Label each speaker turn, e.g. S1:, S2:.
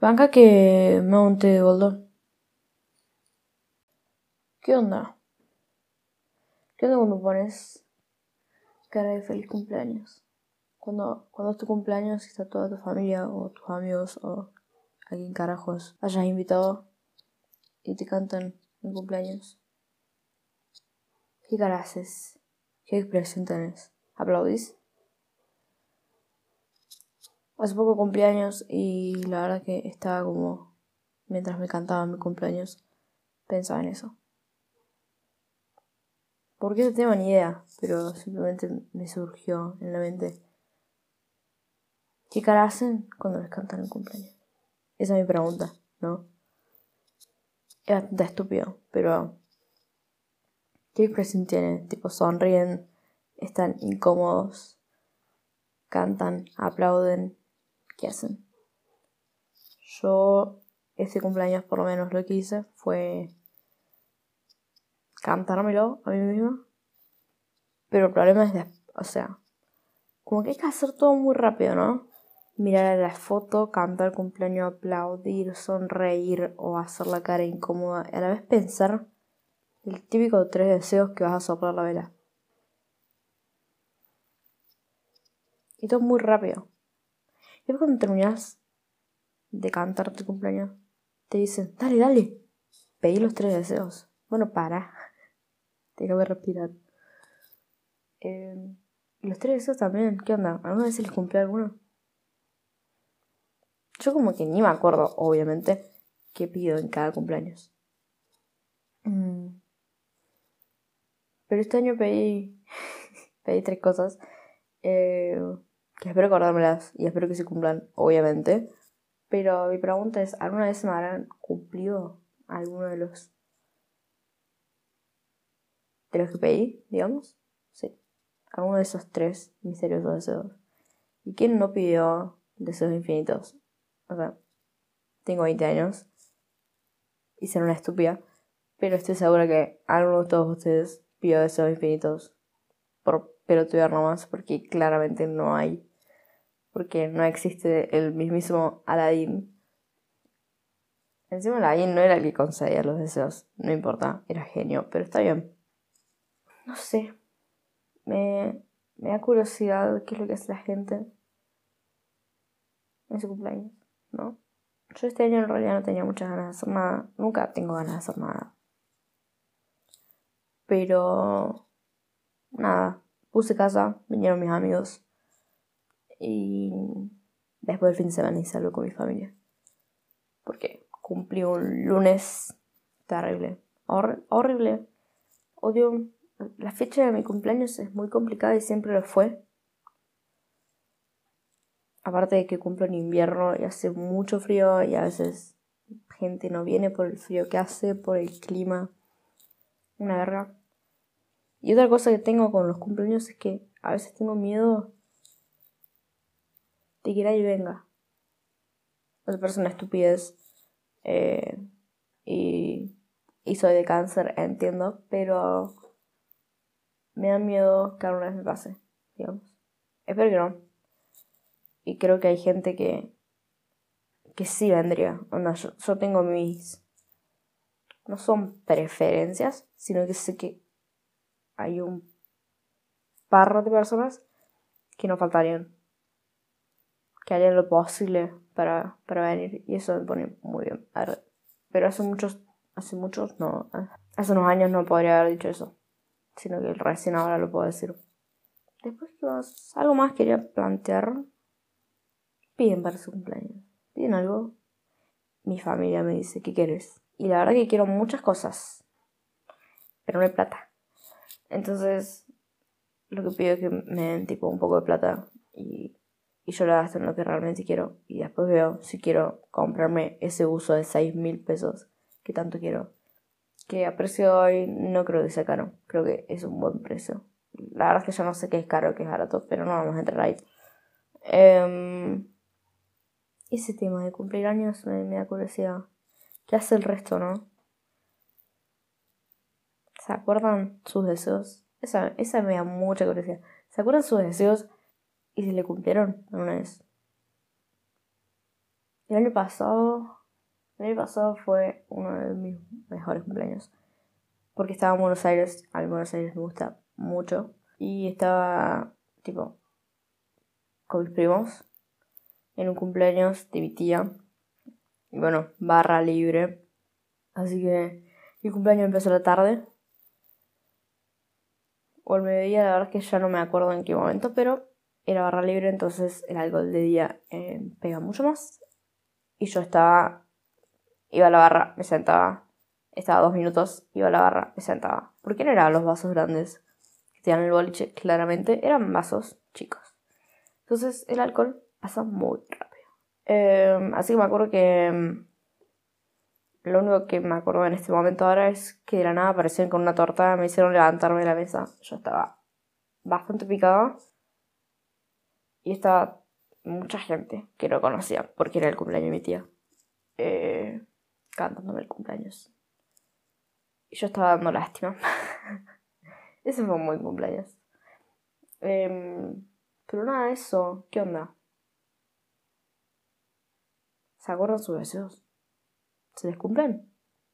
S1: Banca que me de boldo. ¿Qué onda? ¿Qué onda cuando pones cara de feliz cumpleaños? Cuando, cuando es tu cumpleaños y está toda tu familia o tus amigos o alguien carajos hayas invitado y te cantan en cumpleaños. ¿Qué cara haces? ¿Qué expresión tenés? ¿Aplaudís? Hace poco cumpleaños y la verdad que estaba como, mientras me cantaban mi cumpleaños, pensaba en eso. Porque no tengo ni idea, pero simplemente me surgió en la mente. ¿Qué cara hacen cuando les cantan el cumpleaños? Esa es mi pregunta, ¿no? Es bastante estúpido, pero ¿qué expresión tienen? Tipo, sonríen, están incómodos, cantan, aplauden, ¿qué hacen? Yo, este cumpleaños por lo menos lo que hice fue cantármelo a mí misma. Pero el problema es, de, o sea, como que hay que hacer todo muy rápido, ¿no? Mirar la foto, cantar cumpleaños, aplaudir, sonreír o hacer la cara incómoda. Y a la vez pensar el típico tres deseos que vas a soplar la vela. Y todo muy rápido. Después cuando terminas de cantar tu cumpleaños, te dicen, dale, dale, pedí los tres deseos. Bueno, para. Déjame respirar. Eh, los tres deseos también, ¿qué onda? ¿Alguna vez se les cumplió alguno? Yo como que ni me acuerdo, obviamente, qué pido en cada cumpleaños. Mm. Pero este año pedí, pedí tres cosas. Eh, que espero acordármelas y espero que se cumplan, obviamente. Pero mi pregunta es, ¿alguna vez me habrán cumplido alguno de los de los que pedí, digamos? Sí. Alguno de esos tres misteriosos deseos. ¿Y quién no pidió deseos infinitos? O sea, tengo 20 años y ser una estúpida, pero estoy segura que alguno de todos ustedes pidió deseos infinitos por pelotudear nomás, porque claramente no hay porque no existe el mismísimo Aladdin. Encima Aladdin no era el que concedía los deseos, no importa, era genio, pero está bien. No sé, me, me da curiosidad qué es lo que hace la gente en su cumpleaños, ¿no? Yo este año en realidad no tenía muchas ganas de hacer nada, nunca tengo ganas de hacer nada. Pero nada, puse casa, vinieron mis amigos, y después del fin de semana hice algo con mi familia. Porque cumplí un lunes terrible. horrible. Odio. La fecha de mi cumpleaños es muy complicada y siempre lo fue. Aparte de que cumplo en invierno y hace mucho frío y a veces gente no viene por el frío que hace, por el clima. Una verga. Y otra cosa que tengo con los cumpleaños es que a veces tengo miedo que y venga. Otra persona estupidez. Eh, y, y soy de cáncer, entiendo, pero me da miedo que alguna vez me pase, digamos. Espero que no. Y creo que hay gente que, que sí vendría. Onda, yo, yo tengo mis... No son preferencias, sino que sé que hay un par de personas que no faltarían que harían lo posible para, para venir y eso me pone muy bien. Pero hace muchos, hace muchos, no, hace unos años no podría haber dicho eso, sino que recién ahora lo puedo decir. Después, algo más quería plantear. Piden para su cumpleaños. Piden algo. Mi familia me dice, ¿qué quieres? Y la verdad que quiero muchas cosas. Pero no hay plata. Entonces, lo que pido es que me den tipo un poco de plata y y yo la gasto en lo que realmente quiero y después veo si quiero comprarme ese uso de 6 mil pesos que tanto quiero. Que a precio de hoy no creo que sea caro, creo que es un buen precio. La verdad es que yo no sé qué es caro, qué es barato, pero no vamos a entrar ahí. Em, ese tema de cumplir años me, da curiosidad. ¿Qué hace el resto, no? ¿Se acuerdan sus deseos? Esa, esa me da mucha curiosidad. ¿Se acuerdan sus deseos y si le cumplieron una vez. El año pasado, el año pasado fue uno de mis mejores cumpleaños. Porque estaba en Buenos Aires, a Buenos Aires me gusta mucho. Y estaba, tipo, con mis primos en un cumpleaños de mi tía. Y bueno, barra libre. Así que mi cumpleaños empezó la tarde. O al mediodía, la verdad es que ya no me acuerdo en qué momento, pero era barra libre, entonces el alcohol de día eh, pega mucho más. Y yo estaba, iba a la barra, me sentaba, estaba dos minutos, iba a la barra, me sentaba. ¿Por qué no eran los vasos grandes que tenían el boliche? Claramente eran vasos chicos. Entonces el alcohol pasa muy rápido. Em, así que me acuerdo que em, lo único que me acuerdo en este momento ahora es que de la nada aparecieron con una torta, me hicieron levantarme de la mesa. Yo estaba bastante picada y estaba mucha gente que no conocía porque era el cumpleaños de mi tía. Eh, cantándome el cumpleaños. Y yo estaba dando lástima. Ese fue un cumpleaños. Em, pero nada, eso. ¿Qué onda? ¿Se acuerdan sus deseos? ¿Se les cumplen?